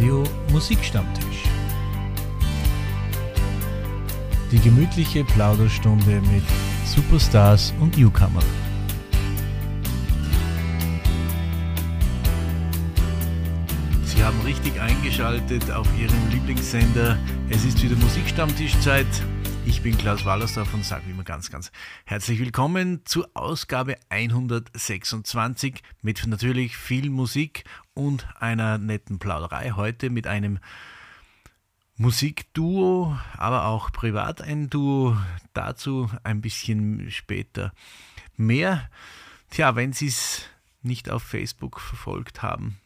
Radio Musikstammtisch. Die gemütliche Plauderstunde mit Superstars und Newcomer. Sie haben richtig eingeschaltet auf Ihrem Lieblingssender. Es ist wieder Musikstammtischzeit. Ich bin Klaus Wallersdorf und sage wie immer ganz, ganz herzlich willkommen zur Ausgabe 126 mit natürlich viel Musik und einer netten Plauderei. Heute mit einem Musikduo, aber auch privat ein Duo. Dazu ein bisschen später mehr. Tja, wenn Sie es nicht auf Facebook verfolgt haben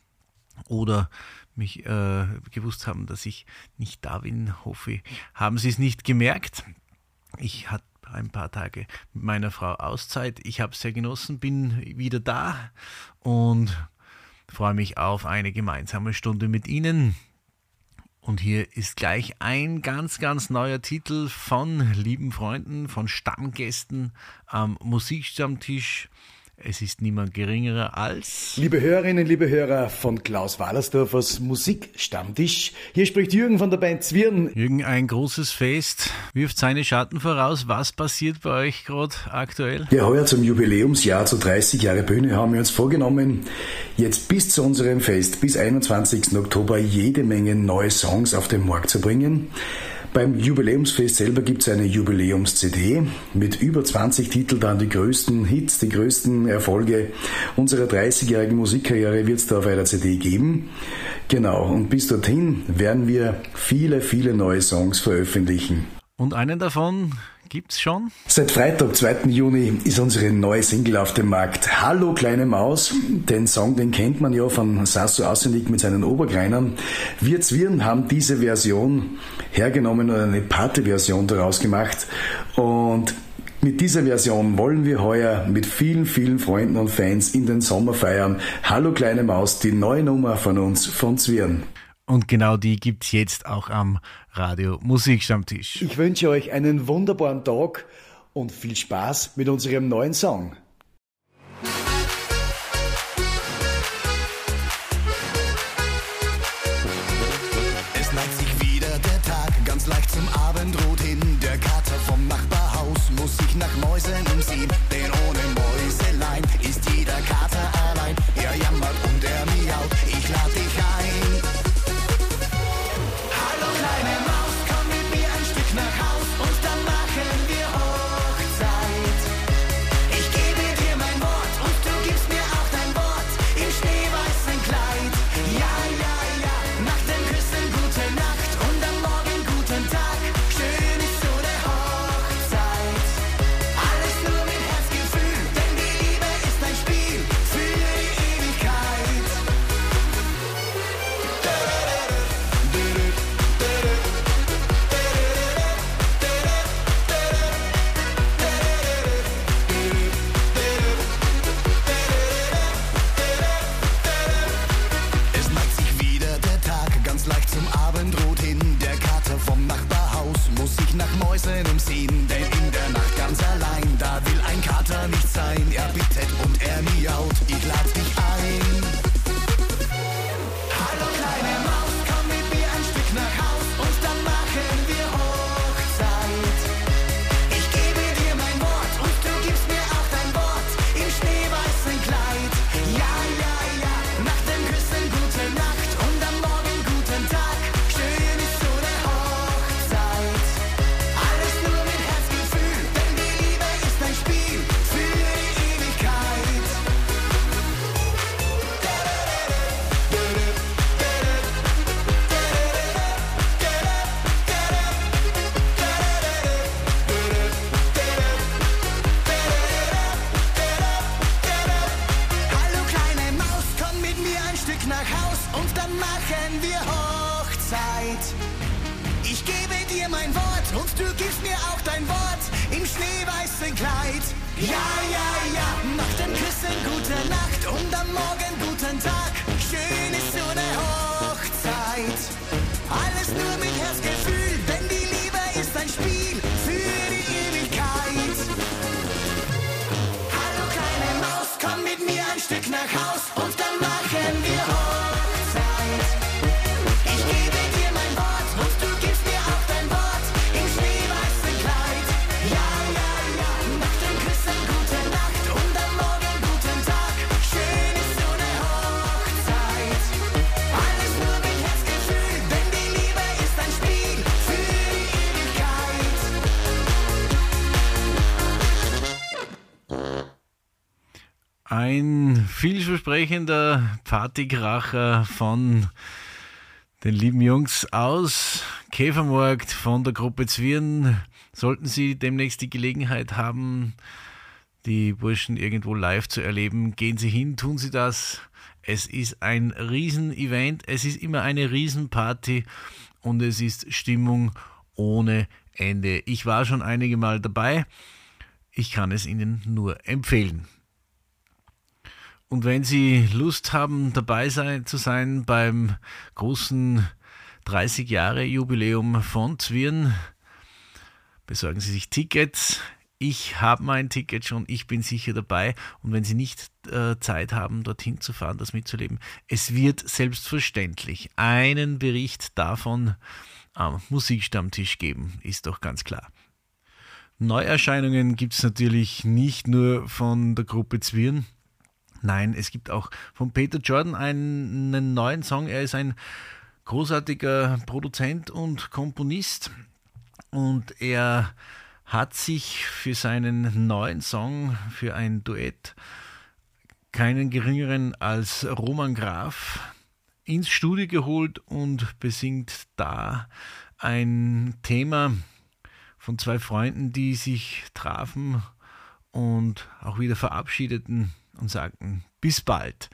oder mich äh, gewusst haben, dass ich nicht da bin, hoffe haben Sie es nicht gemerkt. Ich hatte ein paar Tage mit meiner Frau Auszeit. Ich habe es sehr genossen, bin wieder da und freue mich auf eine gemeinsame Stunde mit Ihnen. Und hier ist gleich ein ganz, ganz neuer Titel von lieben Freunden, von Stammgästen am Musikstammtisch. Es ist niemand geringerer als. Liebe Hörerinnen, liebe Hörer von Klaus Wallersdorfers Musikstammtisch. Hier spricht Jürgen von der Band Zwirn. Jürgen, ein großes Fest, wirft seine Schatten voraus. Was passiert bei euch gerade aktuell? Ja, heuer zum Jubiläumsjahr zu 30 Jahre Bühne haben wir uns vorgenommen, jetzt bis zu unserem Fest, bis 21. Oktober, jede Menge neue Songs auf den Markt zu bringen. Beim Jubiläumsfest selber gibt es eine Jubiläums-CD mit über 20 Titeln, dann die größten Hits, die größten Erfolge unserer 30-jährigen Musikkarriere wird es da auf einer CD geben. Genau, und bis dorthin werden wir viele, viele neue Songs veröffentlichen. Und einen davon gibt's schon? Seit Freitag, 2. Juni, ist unsere neue Single auf dem Markt. Hallo kleine Maus. Den Song, den kennt man ja von Sasso auswendig mit seinen Obergreinern. Wir Zwirn haben diese Version hergenommen und eine Party-Version daraus gemacht. Und mit dieser Version wollen wir heuer mit vielen, vielen Freunden und Fans in den Sommer feiern. Hallo kleine Maus, die neue Nummer von uns, von Zwirn. Und genau die gibt's jetzt auch am Radio Musikstammtisch. Ich wünsche euch einen wunderbaren Tag und viel Spaß mit unserem neuen Song. Es neigt sich wieder der Tag, ganz leicht zum Abendrot hin. Der Kater vom Nachbarhaus muss sich nach Mäusen umsehen, vielversprechender Partykracher von den lieben Jungs aus Käfermarkt von der Gruppe Zwirn. Sollten Sie demnächst die Gelegenheit haben, die Burschen irgendwo live zu erleben, gehen Sie hin, tun Sie das. Es ist ein Riesenevent, es ist immer eine Riesenparty und es ist Stimmung ohne Ende. Ich war schon einige Mal dabei. Ich kann es Ihnen nur empfehlen. Und wenn Sie Lust haben, dabei sein, zu sein beim großen 30 Jahre Jubiläum von Zwirn, besorgen Sie sich Tickets. Ich habe mein Ticket schon, ich bin sicher dabei. Und wenn Sie nicht äh, Zeit haben, dorthin zu fahren, das mitzuleben, es wird selbstverständlich einen Bericht davon am Musikstammtisch geben, ist doch ganz klar. Neuerscheinungen gibt es natürlich nicht nur von der Gruppe Zwirn. Nein, es gibt auch von Peter Jordan einen neuen Song. Er ist ein großartiger Produzent und Komponist und er hat sich für seinen neuen Song, für ein Duett, keinen geringeren als Roman Graf ins Studio geholt und besingt da ein Thema von zwei Freunden, die sich trafen und auch wieder verabschiedeten und sagten, bis bald.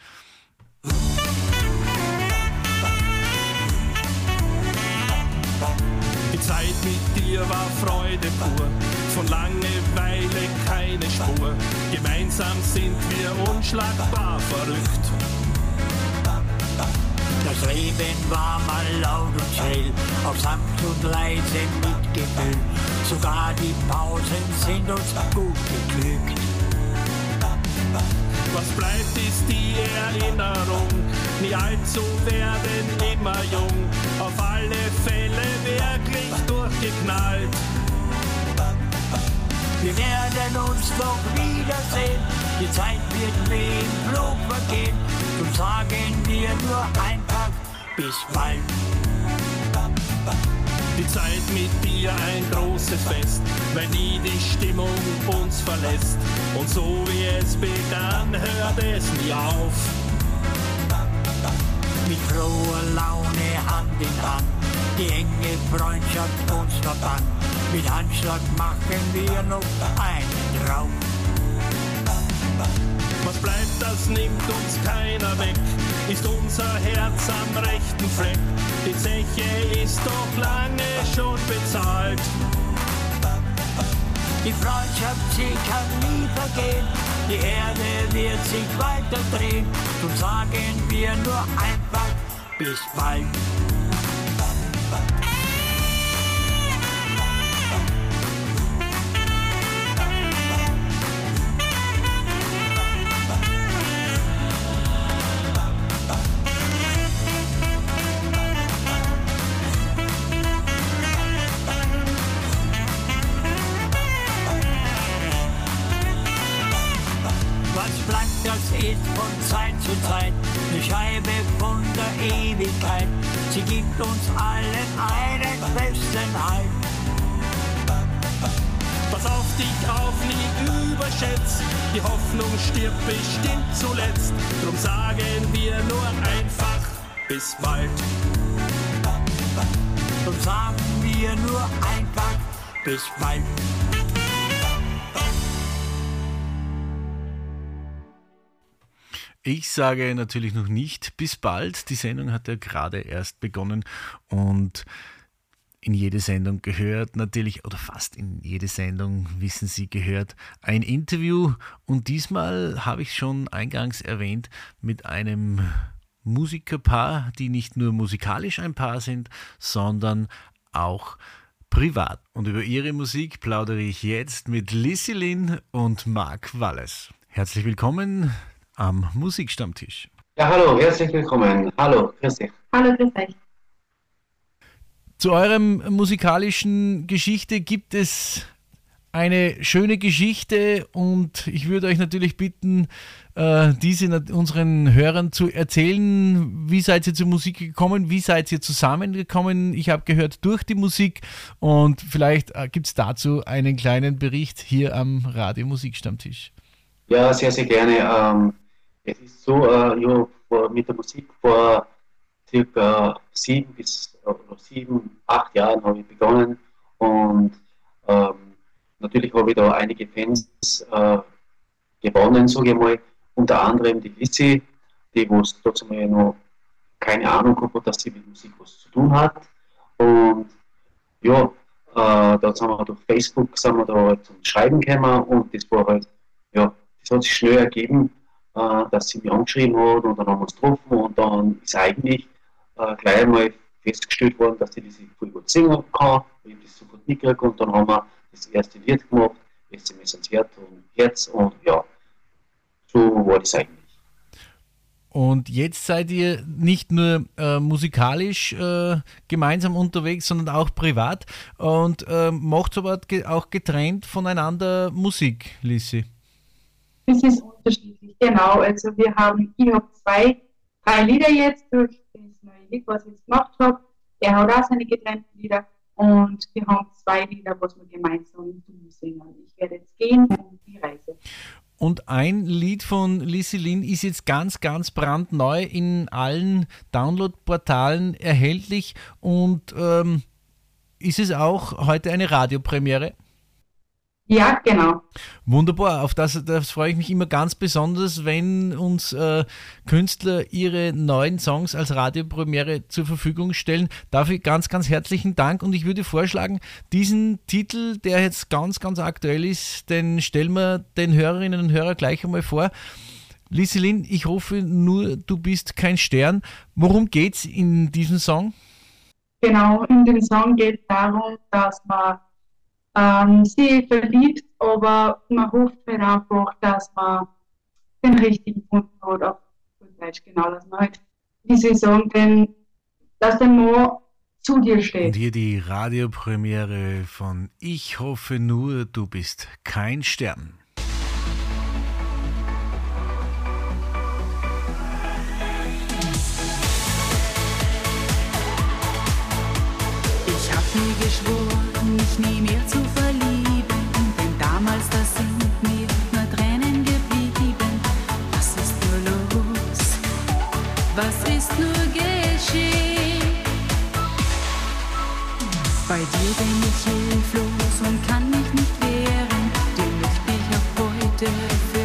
Die Zeit mit dir war Freude pur, von Langeweile keine Spur. Gemeinsam sind wir unschlagbar verrückt. Das Leben war mal laut und schrill, auch sanft und leise mitgefühl. Sogar die Pausen sind uns gut geglückt. Was bleibt, ist die Erinnerung. Nie alt zu werden, immer jung. Auf alle Fälle wirklich durchgeknallt. Wir werden uns doch wiedersehen, die Zeit wird wie im Flug vergehen. Und sagen wir nur einfach bis bald. Die Zeit mit dir ein großes Fest, weil nie die Stimmung uns verlässt. Und so wie es begann, hört es nie auf. Mit froher Laune Hand in Hand, die enge Freundschaft uns verband. Mit Handschlag machen wir noch einen drauf. Was bleibt, das nimmt uns keiner weg, ist unser Herz am rechten Fleck. Die Zeche ist doch lange schon bezahlt. Die Freundschaft, sie kann nie vergehen. Die Erde wird sich weiter drehen. Und sagen wir nur einfach bis bald. Bis bald. Ich sage natürlich noch nicht bis bald. Die Sendung hat ja gerade erst begonnen und in jede Sendung gehört natürlich, oder fast in jede Sendung, wissen Sie, gehört ein Interview. Und diesmal habe ich schon eingangs erwähnt mit einem Musikerpaar, die nicht nur musikalisch ein Paar sind, sondern auch privat. Und über ihre Musik plaudere ich jetzt mit Lissy Lynn und Marc Walles. Herzlich willkommen am Musikstammtisch. Ja, hallo, herzlich willkommen. Hallo, grüß dich. Hallo, grüß euch. Zu eurem musikalischen Geschichte gibt es eine schöne Geschichte und ich würde euch natürlich bitten, äh, diese unseren Hörern zu erzählen. Wie seid ihr zur Musik gekommen? Wie seid ihr zusammengekommen? Ich habe gehört durch die Musik und vielleicht äh, gibt es dazu einen kleinen Bericht hier am Radio Musikstammtisch. Ja, sehr, sehr gerne. Ähm, es ist so, äh, hab vor, mit der Musik vor circa sieben bis äh, sieben, acht Jahren habe ich begonnen und ähm, natürlich habe ich da einige Fans äh, gewonnen, sage ich mal, unter anderem die Lissy, die wo es dazu mal noch keine Ahnung gehabt dass sie mit Musik was zu tun hat. Und ja, äh, dann sind wir durch Facebook sind wir da halt zum Schreiben gekommen und das war halt, ja, das hat sich schnell ergeben, äh, dass sie mich angeschrieben hat und dann haben wir uns getroffen und dann ist eigentlich äh, gleich einmal festgestellt worden, dass sie diese voll gut singen kann. Ich das so gut mitgekriegt und dann haben wir das erste Lied gemacht, SMS ans Herz und Herz und ja, so war das eigentlich. Und jetzt seid ihr nicht nur äh, musikalisch äh, gemeinsam unterwegs, sondern auch privat und äh, macht aber ge auch getrennt voneinander Musik, Lissi. Das ist unterschiedlich, genau. Also wir haben, ich habe zwei, drei Lieder jetzt durch das neue Lied, was ich jetzt gemacht habe. Er hat auch seine getrennten Lieder und wir haben zwei Lieder, was wir gemeinsam singen. Ich werde jetzt gehen und die Reise. Und ein Lied von Lissy Lynn ist jetzt ganz, ganz brandneu in allen Download-Portalen erhältlich und ähm, ist es auch heute eine Radiopremiere? Ja, genau. Wunderbar, auf das, das freue ich mich immer ganz besonders, wenn uns äh, Künstler ihre neuen Songs als Radiopremiere zur Verfügung stellen. Dafür ganz, ganz herzlichen Dank und ich würde vorschlagen, diesen Titel, der jetzt ganz, ganz aktuell ist, den stellen wir den Hörerinnen und Hörern gleich einmal vor. Lieselin, ich hoffe nur, du bist kein Stern. Worum geht's in diesem Song? Genau, in dem Song geht es darum, dass man ähm, sie verliebt, aber man hofft halt einfach, dass man den richtigen gefunden hat, auf gut Deutsch genau, dass man halt, wie sie sagen, den, dass der Mann zu dir Und steht. hier die Radiopremiere von Ich hoffe nur, du bist kein Stern. Ich hab mir geschworen, mich nie mehr zu verlieben, denn damals, da sind mir nur Tränen geblieben. Was ist nur los? Was ist nur geschehen? Bei dir bin ich hilflos und kann mich nicht wehren, dir möchte ich ab heute für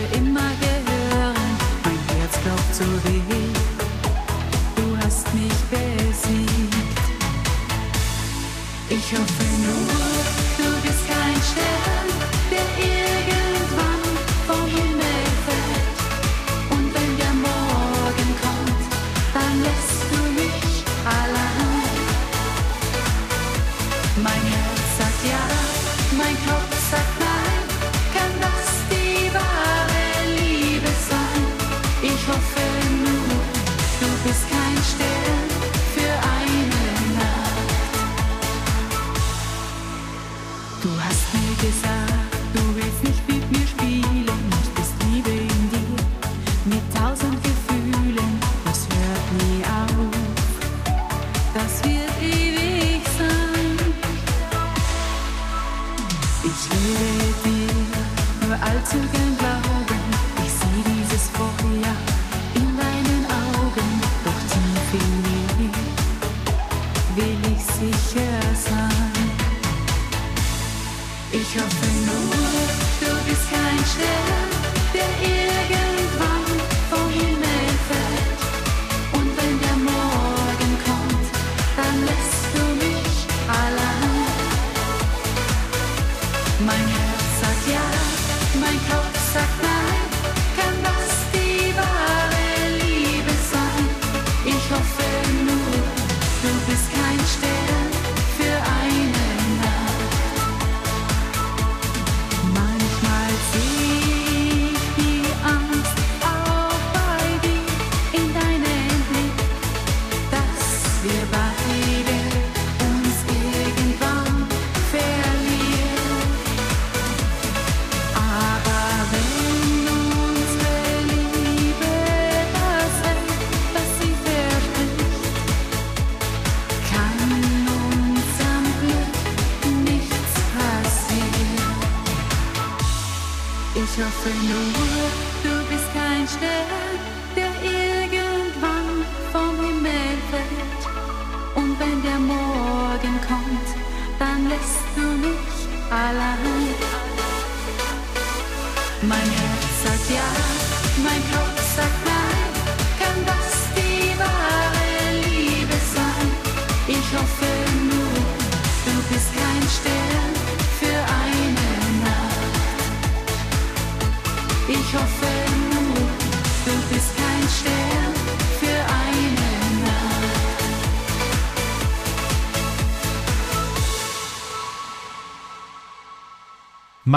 wir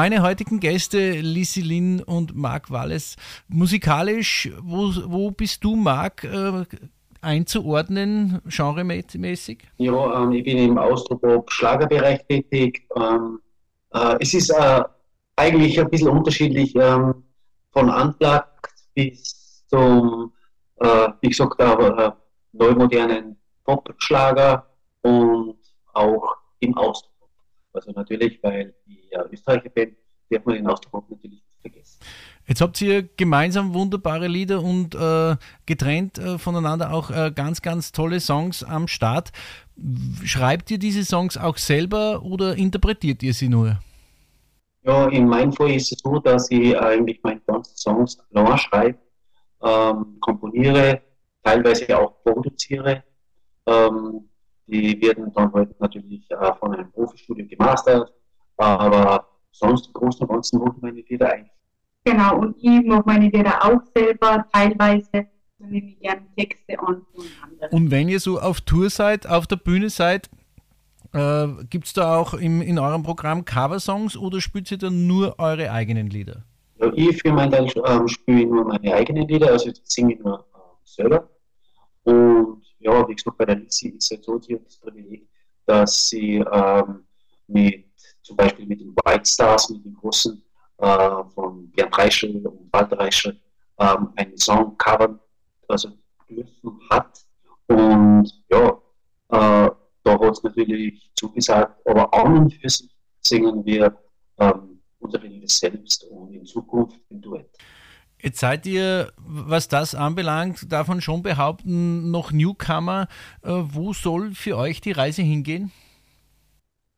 Meine heutigen Gäste, Lisi Lin und Marc Walles, musikalisch, wo, wo bist du, Marc, äh, einzuordnen, genremäßig? Ja, ähm, ich bin im Austropop-Schlagerbereich tätig. Ähm, äh, es ist äh, eigentlich ein bisschen unterschiedlich ähm, von Unplugged bis zum, äh, wie gesagt, äh, neumodernen Pop-Schlager und auch im Austropop. Also natürlich, weil ich ja Österreicher bin, darf man den Austropop natürlich nicht vergessen. Jetzt habt ihr gemeinsam wunderbare Lieder und äh, getrennt äh, voneinander auch äh, ganz, ganz tolle Songs am Start. Schreibt ihr diese Songs auch selber oder interpretiert ihr sie nur? Ja, in meinem Fall ist es so, dass ich eigentlich meine ganzen Songs allein schreibe, ähm, komponiere, teilweise auch produziere. Ähm, die werden dann halt natürlich äh, von einem Profistudio gemastert, aber sonst im Großen und Ganzen machen meine Lieder eigentlich. Genau, und ich mache meine Lieder auch selber, teilweise dann nehme ich gerne Texte an anderen. Und wenn ihr so auf Tour seid, auf der Bühne seid, äh, gibt es da auch im, in eurem Programm Coversongs oder spielt ihr dann nur eure eigenen Lieder? Ja, ich für meinen Teil ähm, spiele nur meine eigenen Lieder, also ich singe nur äh, selber. Und ja, wie gesagt, bei der Lizzie ist es so, die hat das Privileg, dass sie ähm, mit zum Beispiel mit den White Stars, mit den großen äh, von Bernd Reichel und Walter Reichel ähm, einen Song covern also dürfen hat. Und ja, äh, da hat es natürlich zugesagt, aber an und für sich singen wir ähm, unsere Lieder selbst und in Zukunft im Duett. Jetzt seid ihr, was das anbelangt, davon schon behaupten, noch Newcomer. Äh, wo soll für euch die Reise hingehen?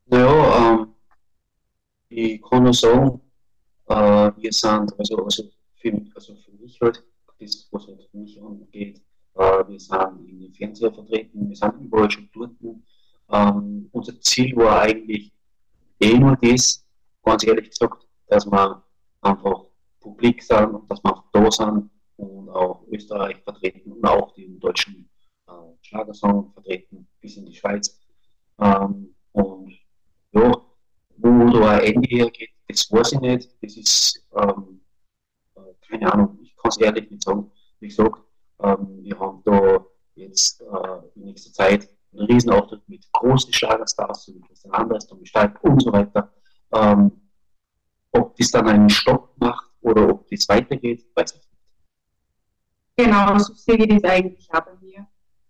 Naja, ähm, ich kann sagen, äh, wir sind, also, also, für, also für mich halt, das, was halt für mich angeht, äh, wir sind in den Fernseher vertreten, wir sind überall schon dort. Ähm, unser Ziel war eigentlich eh nur das, ganz ehrlich gesagt, dass wir einfach publik sind und dass wir einfach da sind und auch Österreich vertreten und auch den deutschen äh, Schlagersong vertreten bis in die Schweiz. Ähm, und ja, wo da ein Ende hergeht, das weiß ich nicht. Das ist, ähm, äh, keine Ahnung, ich kann es ehrlich nicht sagen. Wie gesagt, ähm, wir haben da jetzt äh, in nächster Zeit einen Riesenauftritt mit großen Schlagerstars, so wie Christian Anders, Tommy Steib und so weiter. Ähm, ob das dann einen Stopp macht oder ob das weitergeht, weiß ich nicht. Genau, so sehe ich das eigentlich auch bei mir.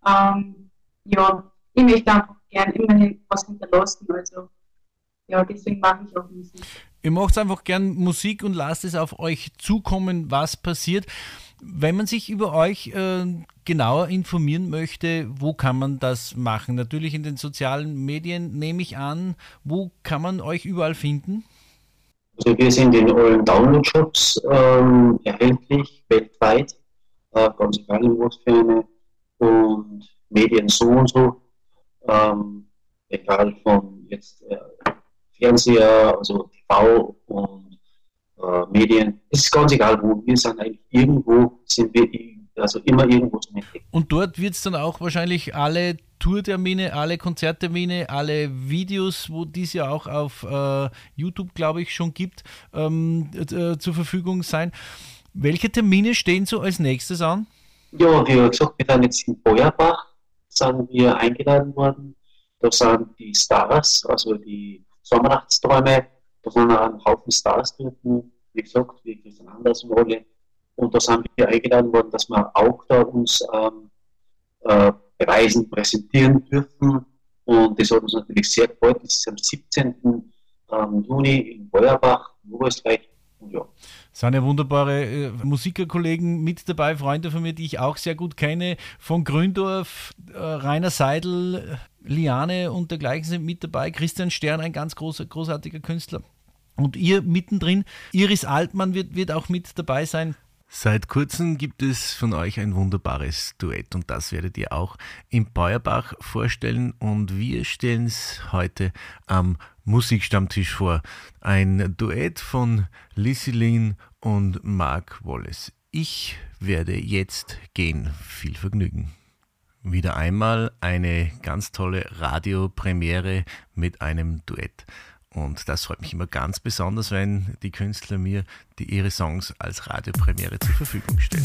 Ähm, ja, ich möchte einfach gern immerhin was hinterlassen, also ja, deswegen mache ich auch Musik. Ihr macht einfach gern Musik und lasst es auf euch zukommen, was passiert. Wenn man sich über euch äh, genauer informieren möchte, wo kann man das machen? Natürlich in den sozialen Medien, nehme ich an. Wo kann man euch überall finden? Also wir sind in allen Download-Shops ähm, erhältlich, weltweit, äh, ganz egal in was für eine, und Medien so und so, ähm, egal von jetzt äh, Fernseher, also TV und äh, Medien, es ist ganz egal wo, wir sind eigentlich irgendwo, sind wir also immer irgendwo zu entdecken. Und dort wird es dann auch wahrscheinlich alle Tourtermine, alle Konzerttermine, alle Videos, wo dies ja auch auf äh, YouTube, glaube ich, schon gibt, ähm, äh, zur Verfügung sein. Welche Termine stehen so als nächstes an? Ja, wie gesagt, wir sind jetzt in Feuerbach, sind wir eingeladen worden. Da sind die Stars, also die Sommernachtsträume, da auch ein Haufen Stars dort, wie gesagt, wie Christian Andersen alle. Und da sind wir eingeladen worden, dass wir auch da uns ähm, äh, beweisen, präsentieren dürfen. Und das hat uns natürlich sehr gefreut. Das ist am 17. Ähm, Juni in Feuerbach, in Oberösterreich. Und ja. Sind ja wunderbare äh, Musikerkollegen mit dabei, Freunde von mir, die ich auch sehr gut kenne, von Gründorf, äh, Rainer Seidel, Liane und dergleichen sind mit dabei. Christian Stern, ein ganz großer, großartiger Künstler. Und ihr mittendrin, Iris Altmann wird, wird auch mit dabei sein. Seit kurzem gibt es von euch ein wunderbares Duett und das werdet ihr auch im Beuerbach vorstellen und wir stellen es heute am Musikstammtisch vor. Ein Duett von Lin und Mark Wallace. Ich werde jetzt gehen. Viel Vergnügen. Wieder einmal eine ganz tolle Radiopremiere mit einem Duett. Und das freut mich immer ganz besonders, wenn die Künstler mir die ihre Songs als Radiopremiere zur Verfügung stellen.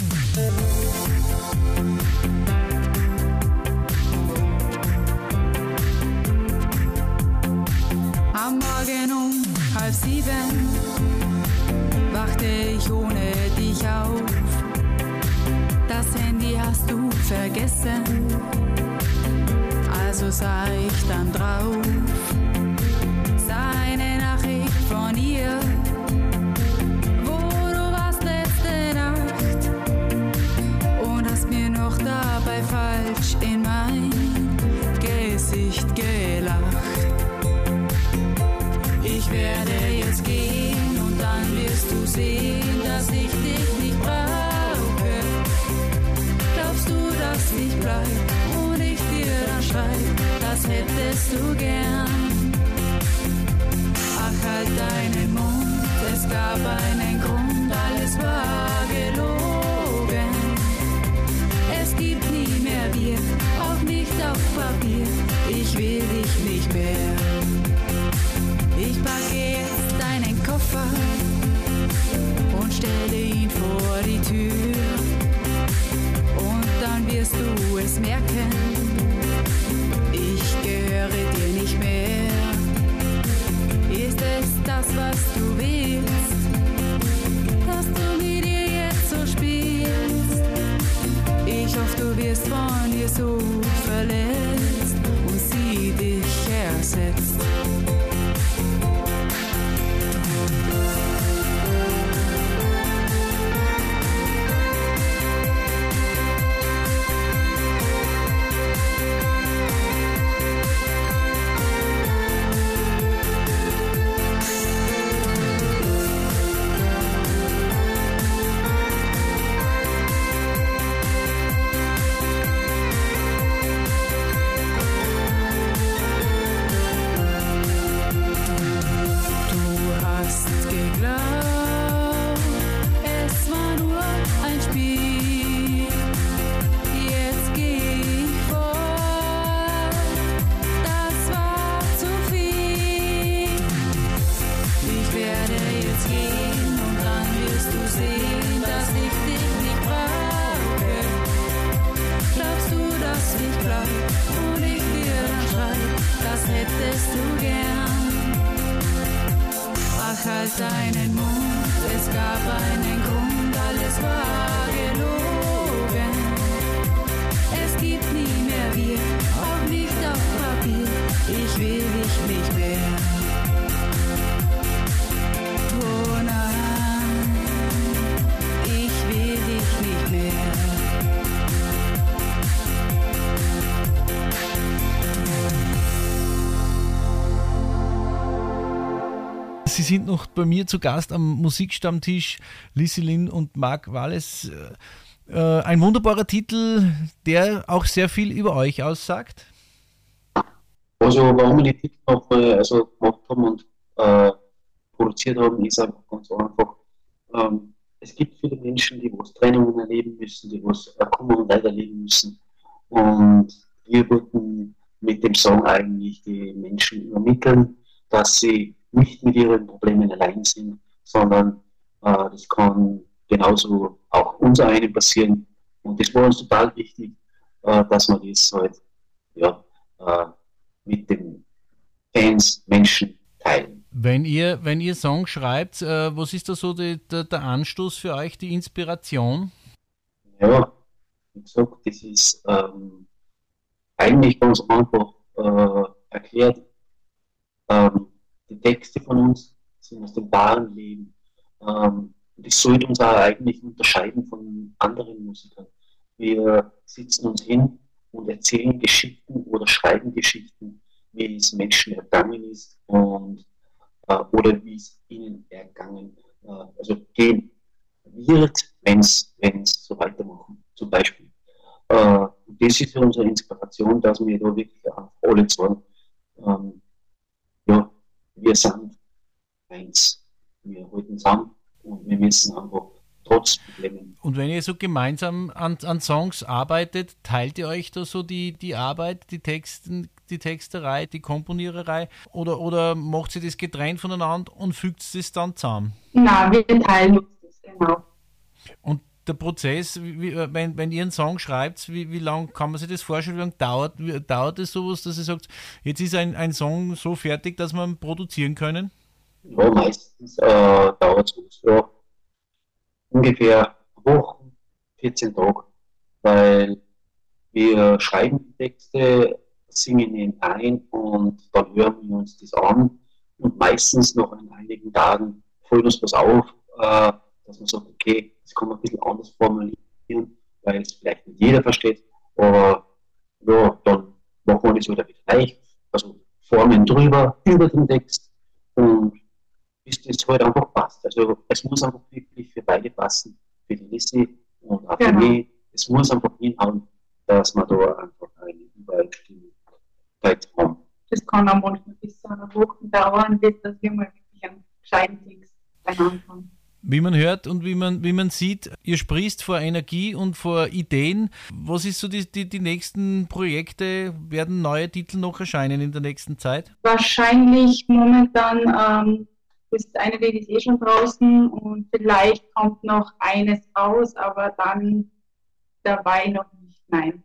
Am Morgen um halb sieben wachte ich ohne dich auf. Das Handy hast du vergessen, also sah ich dann drauf. Eine Nachricht von ihr, wo du warst letzte Nacht und hast mir noch dabei falsch in mein Gesicht gelacht. Ich werde jetzt gehen und dann wirst du sehen, dass ich dich nicht brauche. Glaubst du, dass ich bleib und ich dir dann schreib, das hättest du gern. Halt deinen Mund, es gab einen Grund, alles war gelogen. Es gibt nie mehr wir, auch nicht auf Papier, ich will dich nicht mehr. Ich packe jetzt deinen Koffer und stelle ihn vor die Tür. Und dann wirst du es merken, sind noch bei mir zu Gast am Musikstammtisch, Lisselin und Marc Walles. Äh, ein wunderbarer Titel, der auch sehr viel über euch aussagt. Also, warum wir die Titel äh, also gemacht haben und äh, produziert haben, ist einfach ganz einfach. Ähm, es gibt viele Menschen, die was Trennungen erleben müssen, die was Kummer und Leid müssen. Und wir wollten mit dem Song eigentlich die Menschen übermitteln, dass sie nicht mit ihren Problemen allein sind, sondern äh, das kann genauso auch uns einen passieren. Und das war uns total wichtig, äh, dass wir das halt ja, äh, mit den Fans, Menschen teilen. Wenn ihr, wenn ihr Songs schreibt, äh, was ist da so die, der, der Anstoß für euch, die Inspiration? Ja, wie gesagt, das ist ähm, eigentlich ganz einfach äh, erklärt. Ähm, die Texte von uns sind aus dem wahren Leben. Ähm, das sollte uns auch eigentlich unterscheiden von anderen Musikern. Wir sitzen uns hin und erzählen Geschichten oder schreiben Geschichten, wie es Menschen ergangen ist und äh, oder wie es ihnen ergangen, äh, also gehen wird, wenn es so weitermachen, zum Beispiel. Äh, das ist unsere Inspiration, dass wir da wirklich alle sagen, ähm, wir sind eins, wir halten zusammen und wir müssen einfach trotz Problemen. Und wenn ihr so gemeinsam an, an Songs arbeitet, teilt ihr euch da so die, die Arbeit, die Texten, die Texterei, die Komponiererei oder, oder macht ihr das getrennt voneinander und fügt es dann zusammen? Nein, wir teilen uns das, genau. Und der Prozess, wie, äh, wenn, wenn ihr einen Song schreibt, wie, wie lange kann man sich das vorstellen? Wie lange dauert, wie, dauert es sowas, dass ihr sagt, jetzt ist ein, ein Song so fertig, dass ihn produzieren können? Ja, meistens äh, dauert es ja, ungefähr Wochen, 14 Tage, weil wir schreiben die Texte, singen ihn ein und dann hören wir uns das an und meistens noch in einigen Tagen fällt uns was auf, äh, dass man sagt, okay, das kann man ein bisschen anders formulieren, weil es vielleicht nicht jeder versteht, aber ja, dann machen wir das wieder leicht, also Formen drüber, über den Text und bis das halt einfach passt. Also es muss einfach wirklich für beide passen, für die Lissy und auch für Genau. mich. Es muss einfach hinhauen, dass wir da einfach eine Übereinstimmigkeit haben. Das kann auch manchmal bis zu einer Woche dauern, bis dass wir mal wirklich einen gescheiten Text beieinander haben. Wie man hört und wie man, wie man sieht, ihr sprießt vor Energie und vor Ideen. Was ist so die, die, die nächsten Projekte? Werden neue Titel noch erscheinen in der nächsten Zeit? Wahrscheinlich momentan ähm, ist eine Weg eh schon draußen und vielleicht kommt noch eines raus, aber dann dabei noch nicht. Nein.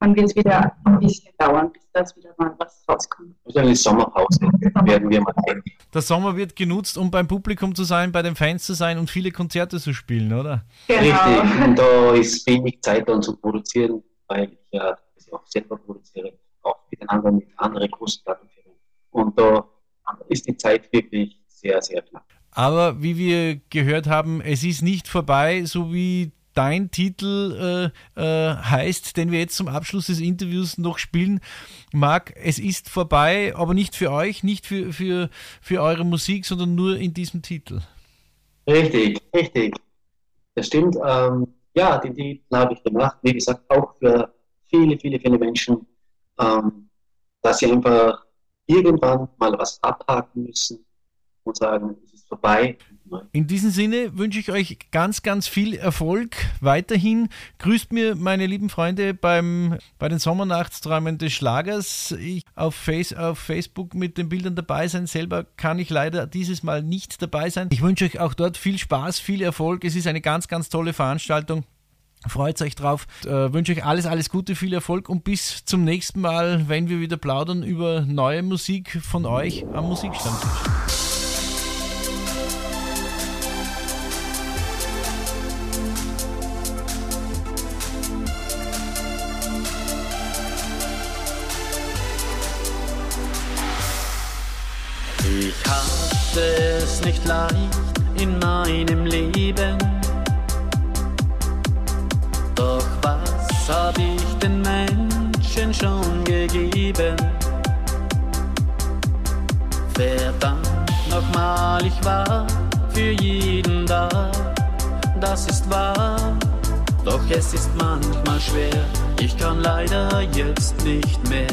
Dann wird es wieder ein bisschen dauern, bis das wieder mal was rauskommt. Also eine Sommerpause werden wir mal sehen. Der Sommer wird genutzt, um beim Publikum zu sein, bei den Fans zu sein und viele Konzerte zu spielen, oder? Richtig, Genau. und da ist wenig Zeit dann zu produzieren, weil ich ja das auch selber produziere, auch miteinander mit anderen großen Plattenfirmen. Und da ist die Zeit wirklich sehr, sehr knapp. Aber wie wir gehört haben, es ist nicht vorbei, so wie dein Titel äh, äh, heißt, den wir jetzt zum Abschluss des Interviews noch spielen. Marc, es ist vorbei, aber nicht für euch, nicht für, für, für eure Musik, sondern nur in diesem Titel. Richtig, richtig. Das stimmt. Ähm, ja, den Titel habe ich gemacht, wie gesagt, auch für viele, viele, viele Menschen, ähm, dass sie einfach irgendwann mal was abhaken müssen und sagen, es ist vorbei. In diesem Sinne wünsche ich euch ganz, ganz viel Erfolg weiterhin. Grüßt mir meine lieben Freunde beim, bei den Sommernachtsträumen des Schlagers. Ich auf, Face, auf Facebook mit den Bildern dabei sein. Selber kann ich leider dieses Mal nicht dabei sein. Ich wünsche euch auch dort viel Spaß, viel Erfolg. Es ist eine ganz, ganz tolle Veranstaltung. Freut euch drauf. Äh, wünsche euch alles, alles Gute, viel Erfolg und bis zum nächsten Mal, wenn wir wieder plaudern über neue Musik von euch am Musikstammtisch. Nicht leicht in meinem Leben. Doch was hab ich den Menschen schon gegeben? Verdammt nochmal, ich war für jeden da, das ist wahr. Doch es ist manchmal schwer, ich kann leider jetzt nicht mehr.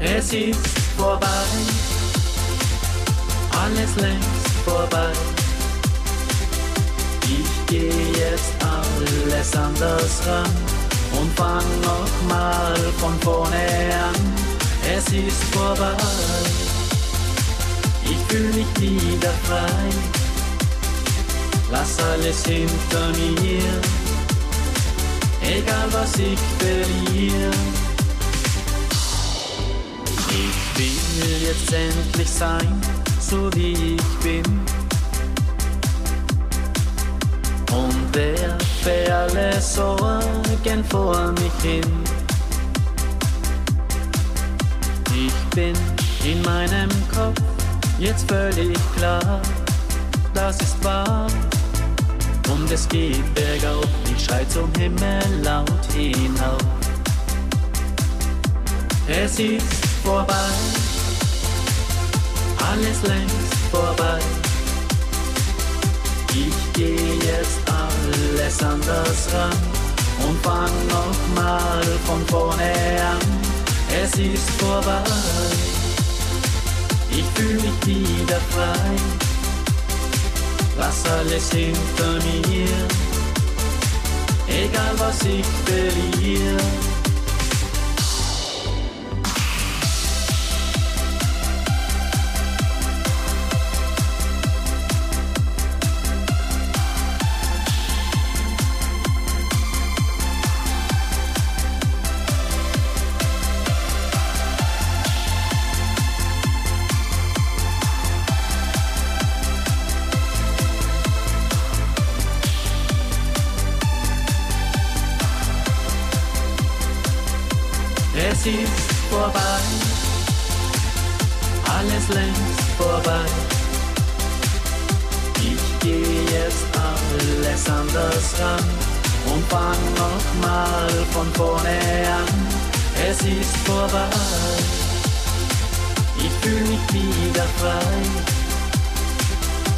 Es ist vorbei, alles längst vorbei. Ich geh jetzt alles anders ran und fang nochmal von vorne an. Es ist vorbei, ich fühl mich wieder frei. Lass alles hinter mir, egal was ich verliere. Ich will jetzt endlich sein, so wie ich bin. Und werfe alle Sorgen vor mich hin. Ich bin in meinem Kopf jetzt völlig klar, das ist wahr. Und es geht bergauf, ich schrei zum Himmel laut hinauf. Es ist vorbei, alles längst vorbei. Ich geh jetzt alles anders ran und fang nochmal von vorne an. Es ist vorbei, ich fühl mich wieder frei. Lass alles hinter mir, egal was ich verliere.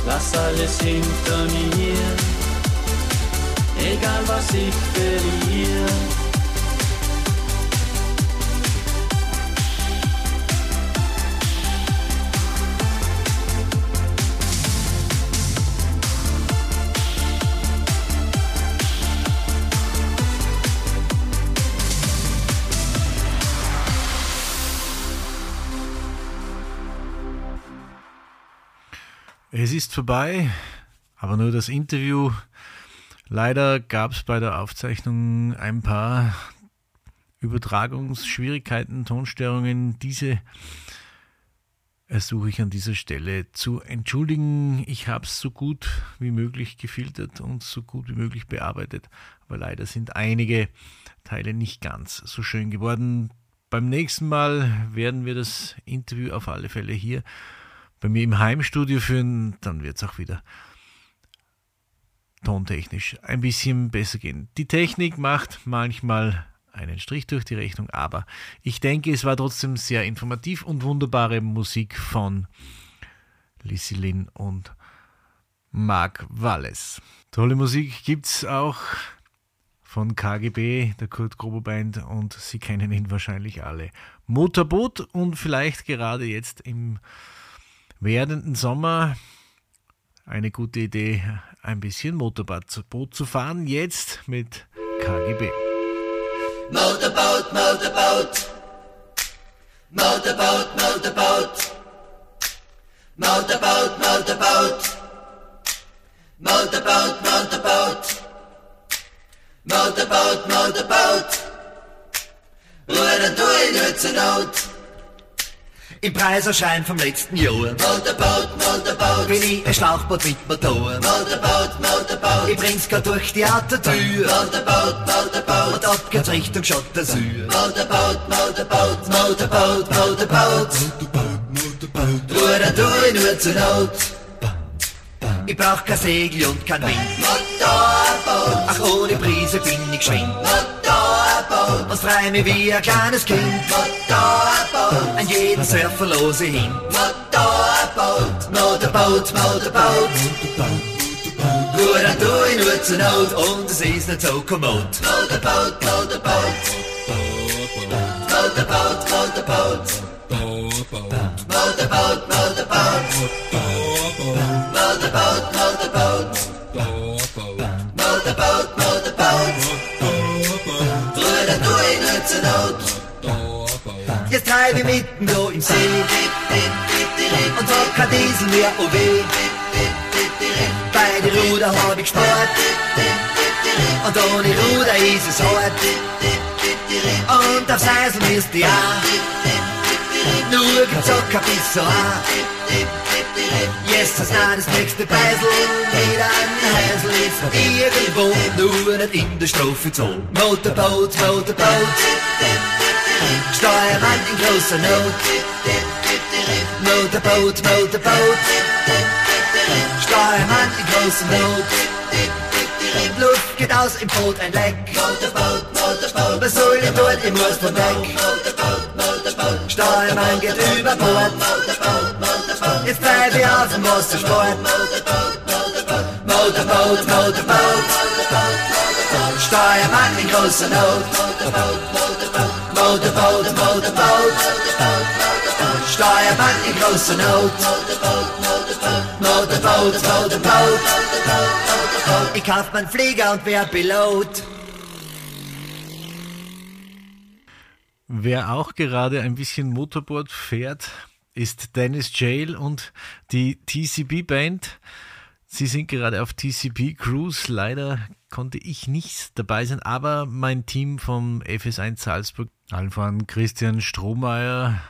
Lass alles hinter mir, egal was ich verliere. Es ist vorbei, aber nur das Interview. Leider gab es bei der Aufzeichnung ein paar Übertragungsschwierigkeiten, Tonstörungen. Diese ersuche ich an dieser Stelle zu entschuldigen. Ich habe es so gut wie möglich gefiltert und so gut wie möglich bearbeitet, aber leider sind einige Teile nicht ganz so schön geworden. Beim nächsten Mal werden wir das Interview auf alle Fälle hier bei mir im Heimstudio führen, dann wird es auch wieder tontechnisch ein bisschen besser gehen. Die Technik macht manchmal einen Strich durch die Rechnung, aber ich denke, es war trotzdem sehr informativ und wunderbare Musik von Lissy Lynn und Mark Walles. Tolle Musik gibt es auch von KGB, der Kurt Grobo und Sie kennen ihn wahrscheinlich alle. Motorboot und vielleicht gerade jetzt im werdenden Sommer eine gute Idee, ein bisschen Motorboot zu fahren. Jetzt mit KGB. Motorboot, Motorboot. Motorboot, Motorboot. Motorboot, Motorboot. Motorboot, Motorboot. Motorboot, Motorboot. Bruder, du in Not. Im Preiserschein vom letzten Jahr Motorboot, Motorboot. bin ich ein Schlauchboot mit Motor. Motorboot, Motorboot. Ich bring's grad durch die Autotür Motorboot, Motorboot. und ab geht's Richtung Schottersür. Motorboot, Motorboot. Motorboot, Motorboot. Bruder, du in nur zur Not. Ich brauch kein Segel und kein Wind. Motorboot, Ach, ohne Brise bin ich geschwind. Motorboot. Frei mich wie ein kleines Kind. Motorboot, An jeden Surfer lose hin. Motorboot, Motorboot, Motorboot. Bruder, du in nur zur Not und es ist nicht so kommod. Motorboot, Motorboot. Motorboot, Motorboot. Motorboot. Motorboot, Motorboot. Motorboot, Motorboot. Ich mitten da im See und hab kein Diesel mehr, oh weh. Beide Ruder hab ich gespart und ohne Ruder ist es hart. Und aufs Eisel müsst ihr auch nur gezockt bis so an. Jetzt ist nah das nächste Beisel, wieder ein Häsel ist irgendwo, nur nicht in der Strophe-Zone. Motorboot, Motorboot, Steuermann in großer Not. Motorboot, Motorboot, Steuermann in großer Not. Luft geht aus im Boot ein Leck. Motorboot, Motorboot. Was soll ich tun? Ich muss von weg. Motorboot, Motorboot. Steuermann geht über Bord. Jetzt bleib ich auf dem Wassersport. Motorboot, Motorboot. Steuermann in großer Not. Motorboot, Motorboot. Steuermann in großer Not. Motorboot, Motorboot. Ich kauf mein Flieger und wär Pilot. Wer auch gerade ein bisschen Motorboard fährt, ist Dennis Jail und die TCB Band. Sie sind gerade auf TCB Cruise. Leider konnte ich nicht dabei sein, aber mein Team vom FS1 Salzburg, allen voran Christian Strohmeier,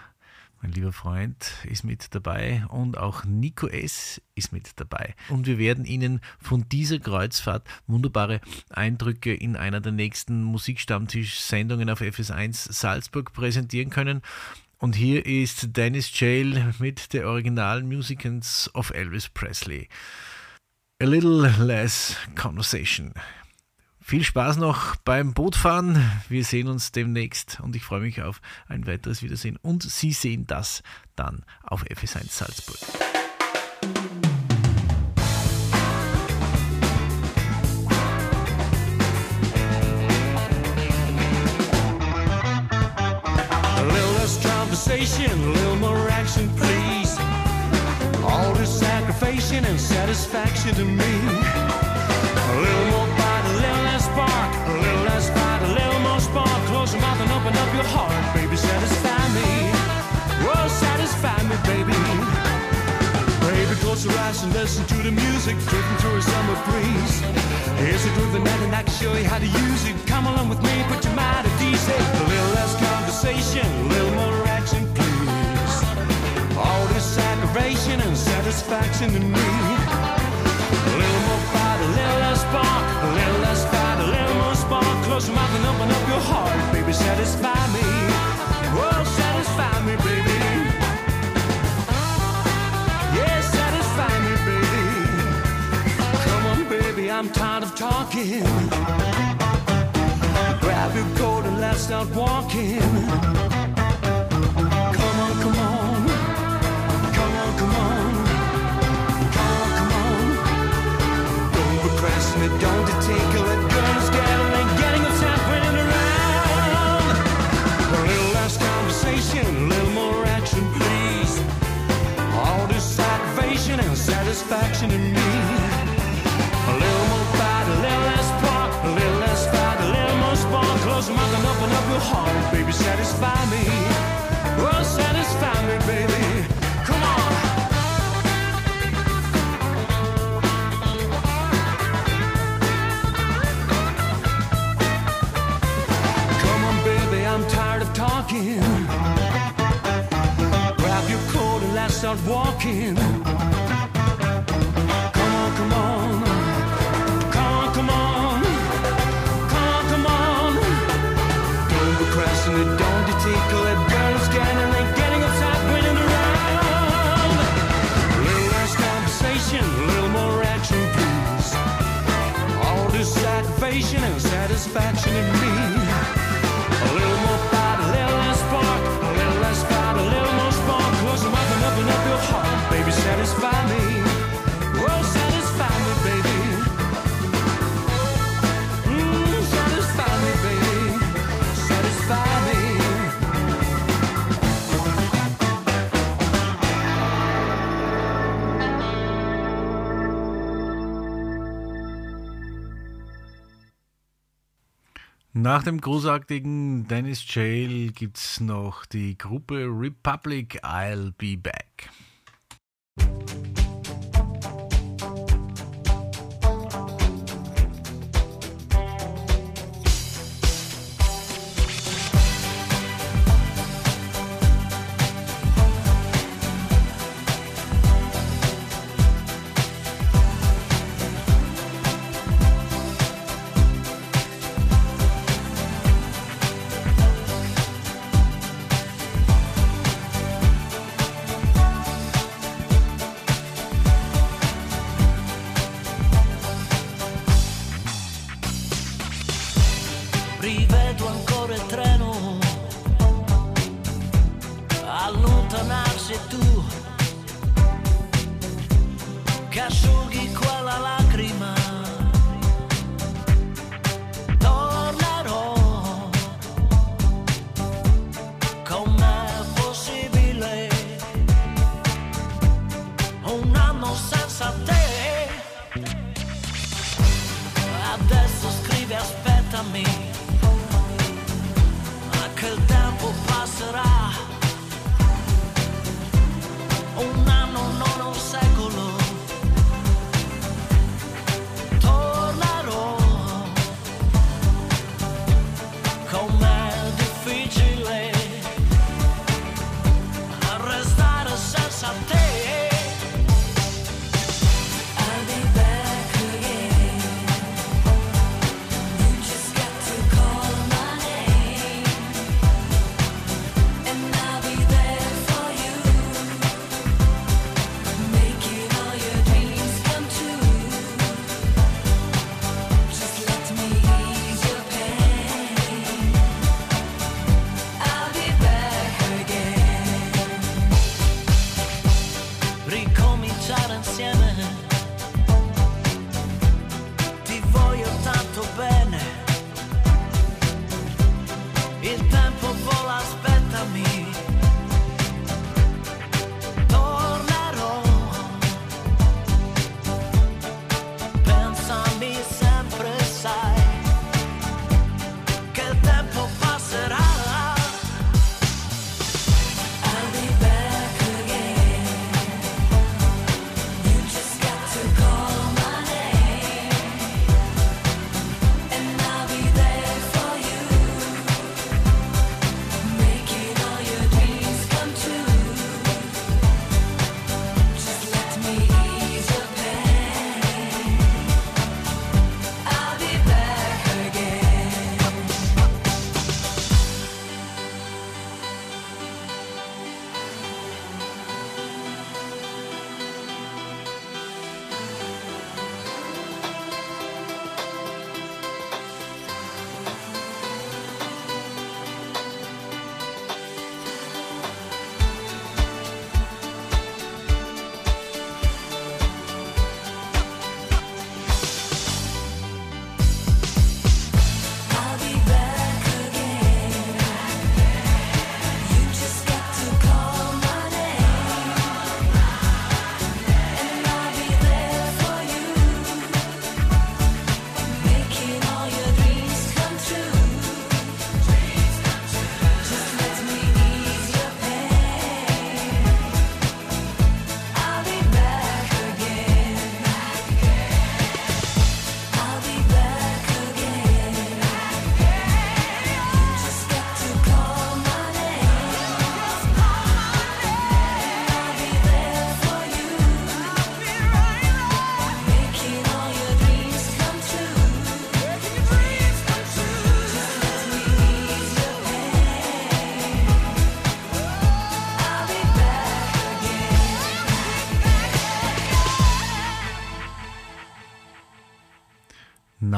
mein lieber Freund, ist mit dabei und auch Nico S. ist mit dabei. Und wir werden Ihnen von dieser Kreuzfahrt wunderbare Eindrücke in einer der nächsten Musikstammtisch-Sendungen auf FS1 Salzburg präsentieren können. Und hier ist Dennis Jail mit der originalen Musicals of Elvis Presley. A little less conversation. Viel Spaß noch beim Bootfahren. Wir sehen uns demnächst und ich freue mich auf ein weiteres Wiedersehen. Und Sie sehen das dann auf FS1 Salzburg. A little less conversation, a little more action, please. All this sacrificing and satisfaction to me. A little more bite, a little less spark, a little less fight, a little more spark. Close your mouth and open up your heart, baby. Satisfy me. Oh, satisfy me, baby. Baby, close your eyes and listen to the music drifting through a summer breeze. Here's a groove and I can show you how to use it. Come along with me, put your mind at satisfaction to me. A little more fight, a little less spark, a little less fight, a little more spark. Close your mouth and open up your heart, baby. Satisfy me. Oh, satisfy me, baby. Yeah, satisfy me, baby. Come on, baby, I'm tired of talking. Grab your coat and let's start walking. Satisfaction in me. A little more fight, a little less spark, a little less fight, a little more spark. Close your mouth and open up your heart, baby. Satisfy me. Of talking. Grab your coat and let's start walking. Nach dem großartigen Dennis Jail gibt es noch die Gruppe Republic I'll Be Back.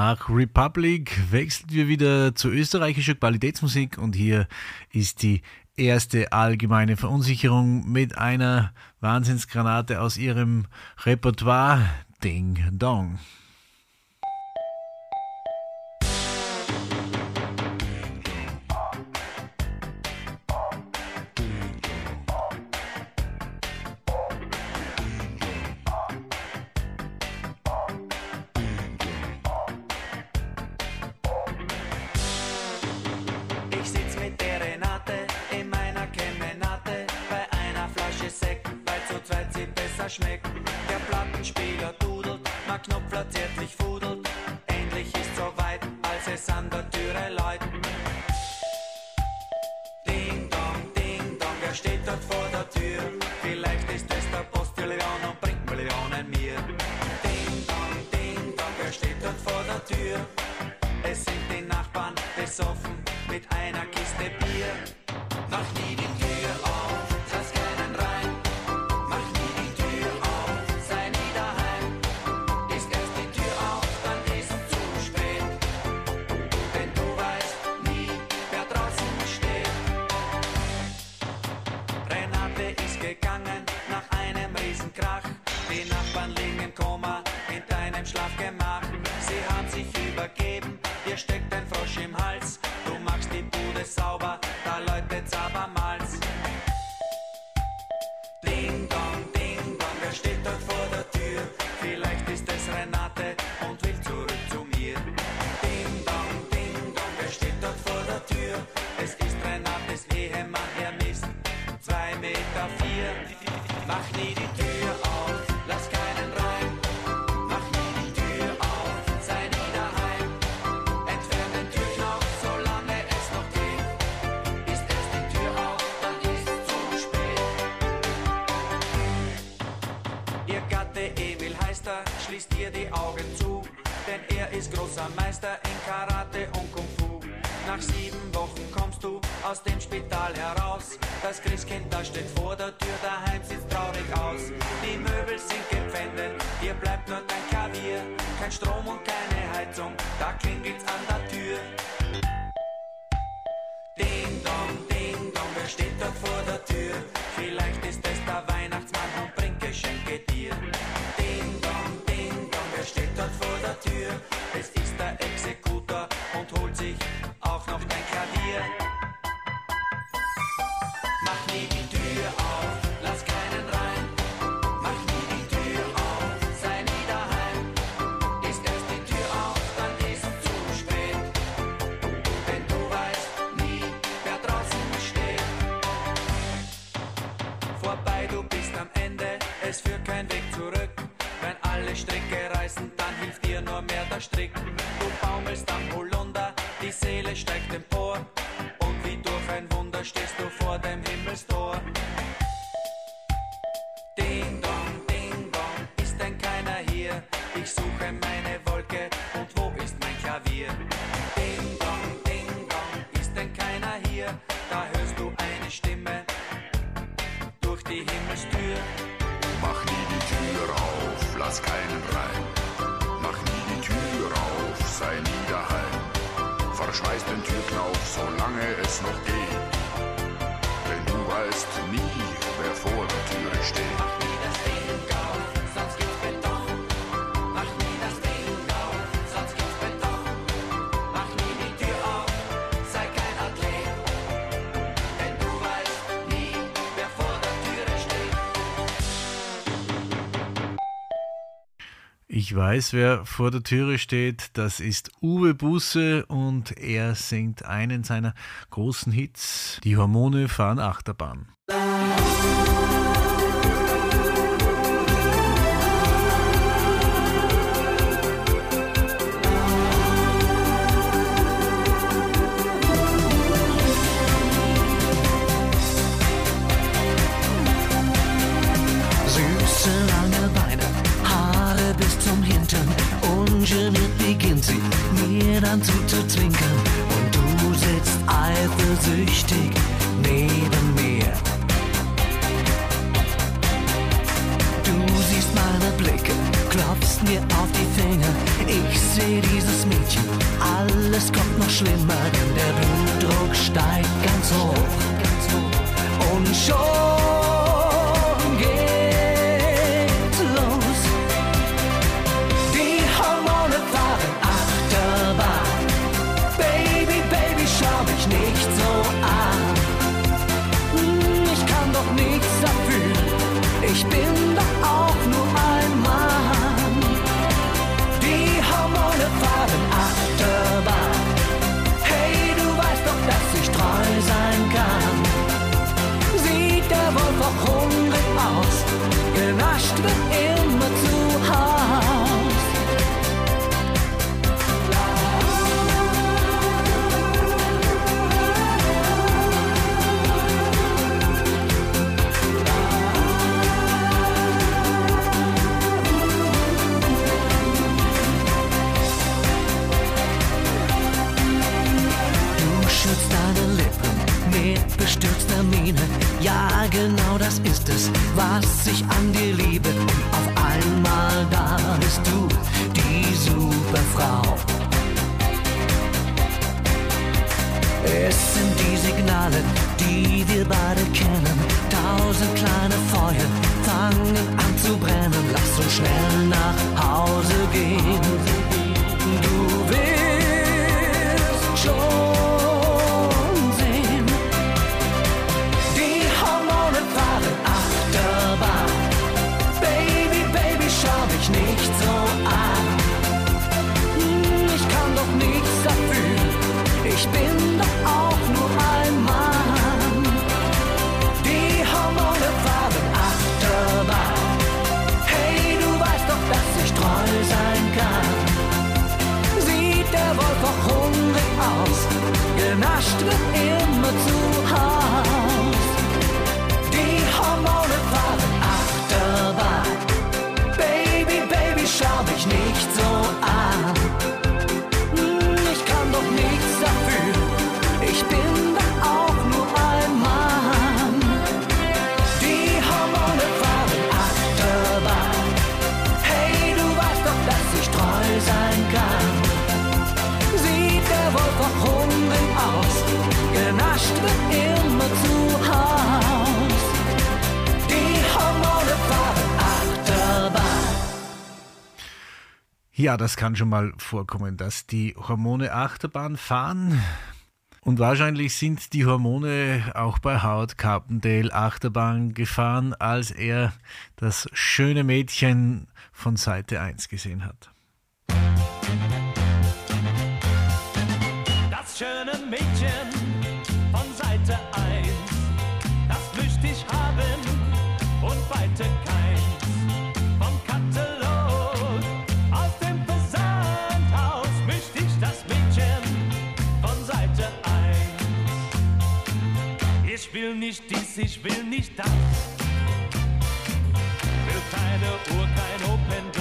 Nach Republic wechseln wir wieder zu österreichischer Qualitätsmusik und hier ist die erste allgemeine Verunsicherung mit einer Wahnsinnsgranate aus ihrem Repertoire Ding Dong. Ich weiß, wer vor der Türe steht. Das ist Uwe Busse und er singt einen seiner großen Hits. Die Hormone fahren Achterbahn. Musik schnell nach Ja, das kann schon mal vorkommen, dass die Hormone Achterbahn fahren. Und wahrscheinlich sind die Hormone auch bei Howard Carpendale Achterbahn gefahren, als er das schöne Mädchen von Seite 1 gesehen hat. Das schöne Mädchen Ich will nicht dies, ich will nicht das. Will keine Uhr, kein Open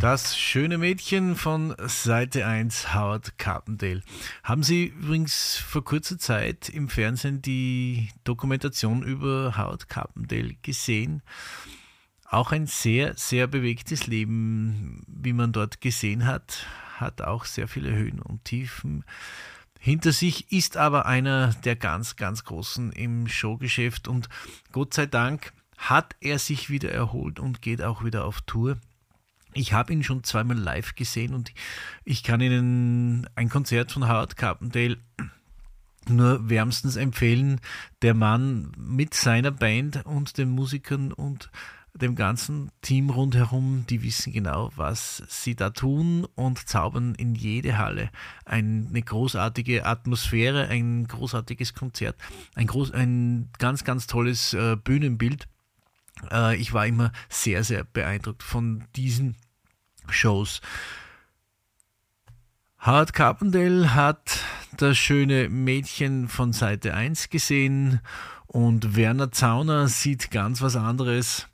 Das schöne Mädchen von Seite 1, Howard Carpendale. Haben Sie übrigens vor kurzer Zeit im Fernsehen die Dokumentation über Howard Carpendale gesehen? Auch ein sehr, sehr bewegtes Leben, wie man dort gesehen hat, hat auch sehr viele Höhen und Tiefen hinter sich, ist aber einer der ganz, ganz Großen im Showgeschäft und Gott sei Dank hat er sich wieder erholt und geht auch wieder auf Tour. Ich habe ihn schon zweimal live gesehen und ich kann Ihnen ein Konzert von Howard Carpendale nur wärmstens empfehlen. Der Mann mit seiner Band und den Musikern und dem ganzen Team rundherum, die wissen genau, was sie da tun und zaubern in jede Halle eine großartige Atmosphäre, ein großartiges Konzert, ein, groß, ein ganz, ganz tolles äh, Bühnenbild. Äh, ich war immer sehr, sehr beeindruckt von diesen Shows. Howard Carpendale hat das schöne Mädchen von Seite 1 gesehen und Werner Zauner sieht ganz was anderes.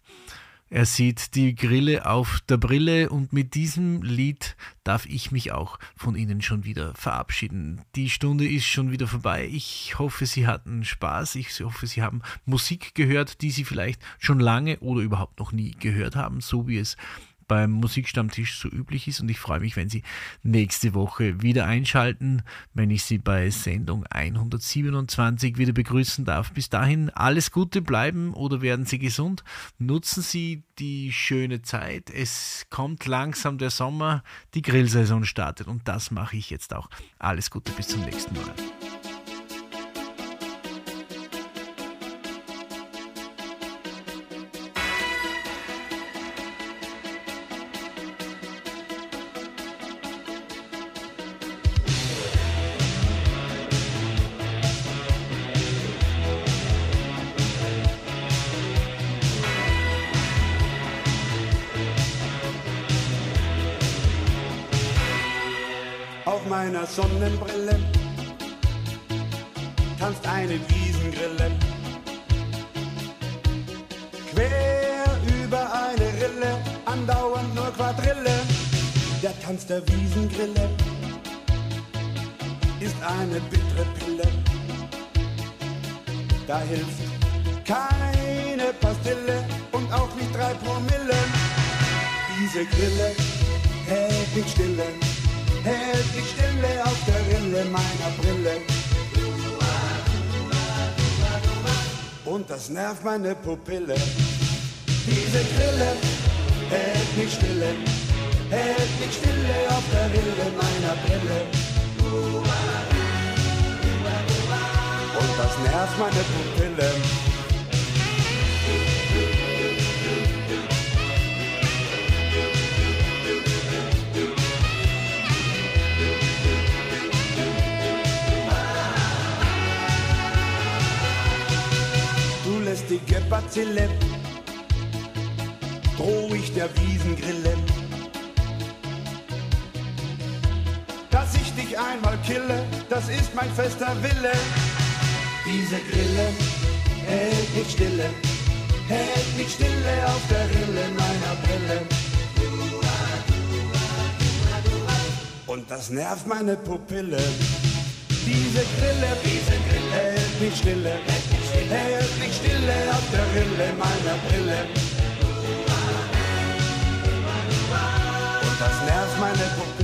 Er sieht die Grille auf der Brille und mit diesem Lied darf ich mich auch von Ihnen schon wieder verabschieden. Die Stunde ist schon wieder vorbei. Ich hoffe, Sie hatten Spaß. Ich hoffe, Sie haben Musik gehört, die Sie vielleicht schon lange oder überhaupt noch nie gehört haben, so wie es beim Musikstammtisch so üblich ist. Und ich freue mich, wenn Sie nächste Woche wieder einschalten, wenn ich Sie bei Sendung 127 wieder begrüßen darf. Bis dahin alles Gute, bleiben oder werden Sie gesund. Nutzen Sie die schöne Zeit. Es kommt langsam der Sommer, die Grillsaison startet und das mache ich jetzt auch. Alles Gute, bis zum nächsten Mal. pupille. hält mich stille auf der Rille meiner Brille. Und das nervt meine Pupille. Diese Grille, diese Grille hält mich stille, hält mich stille auf der Rille meiner Brille. Und das nervt meine Pupille.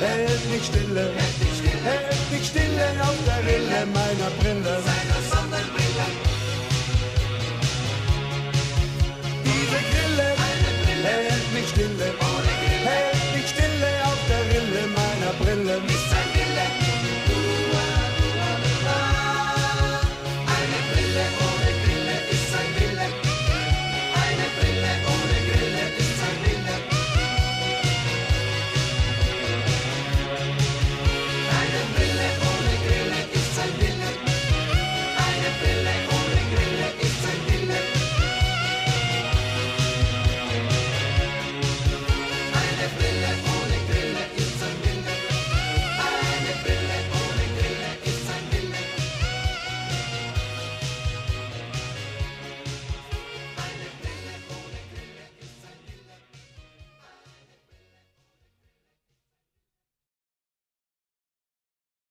Hält mich stille, hält mich stille auf der Rille meiner Brille.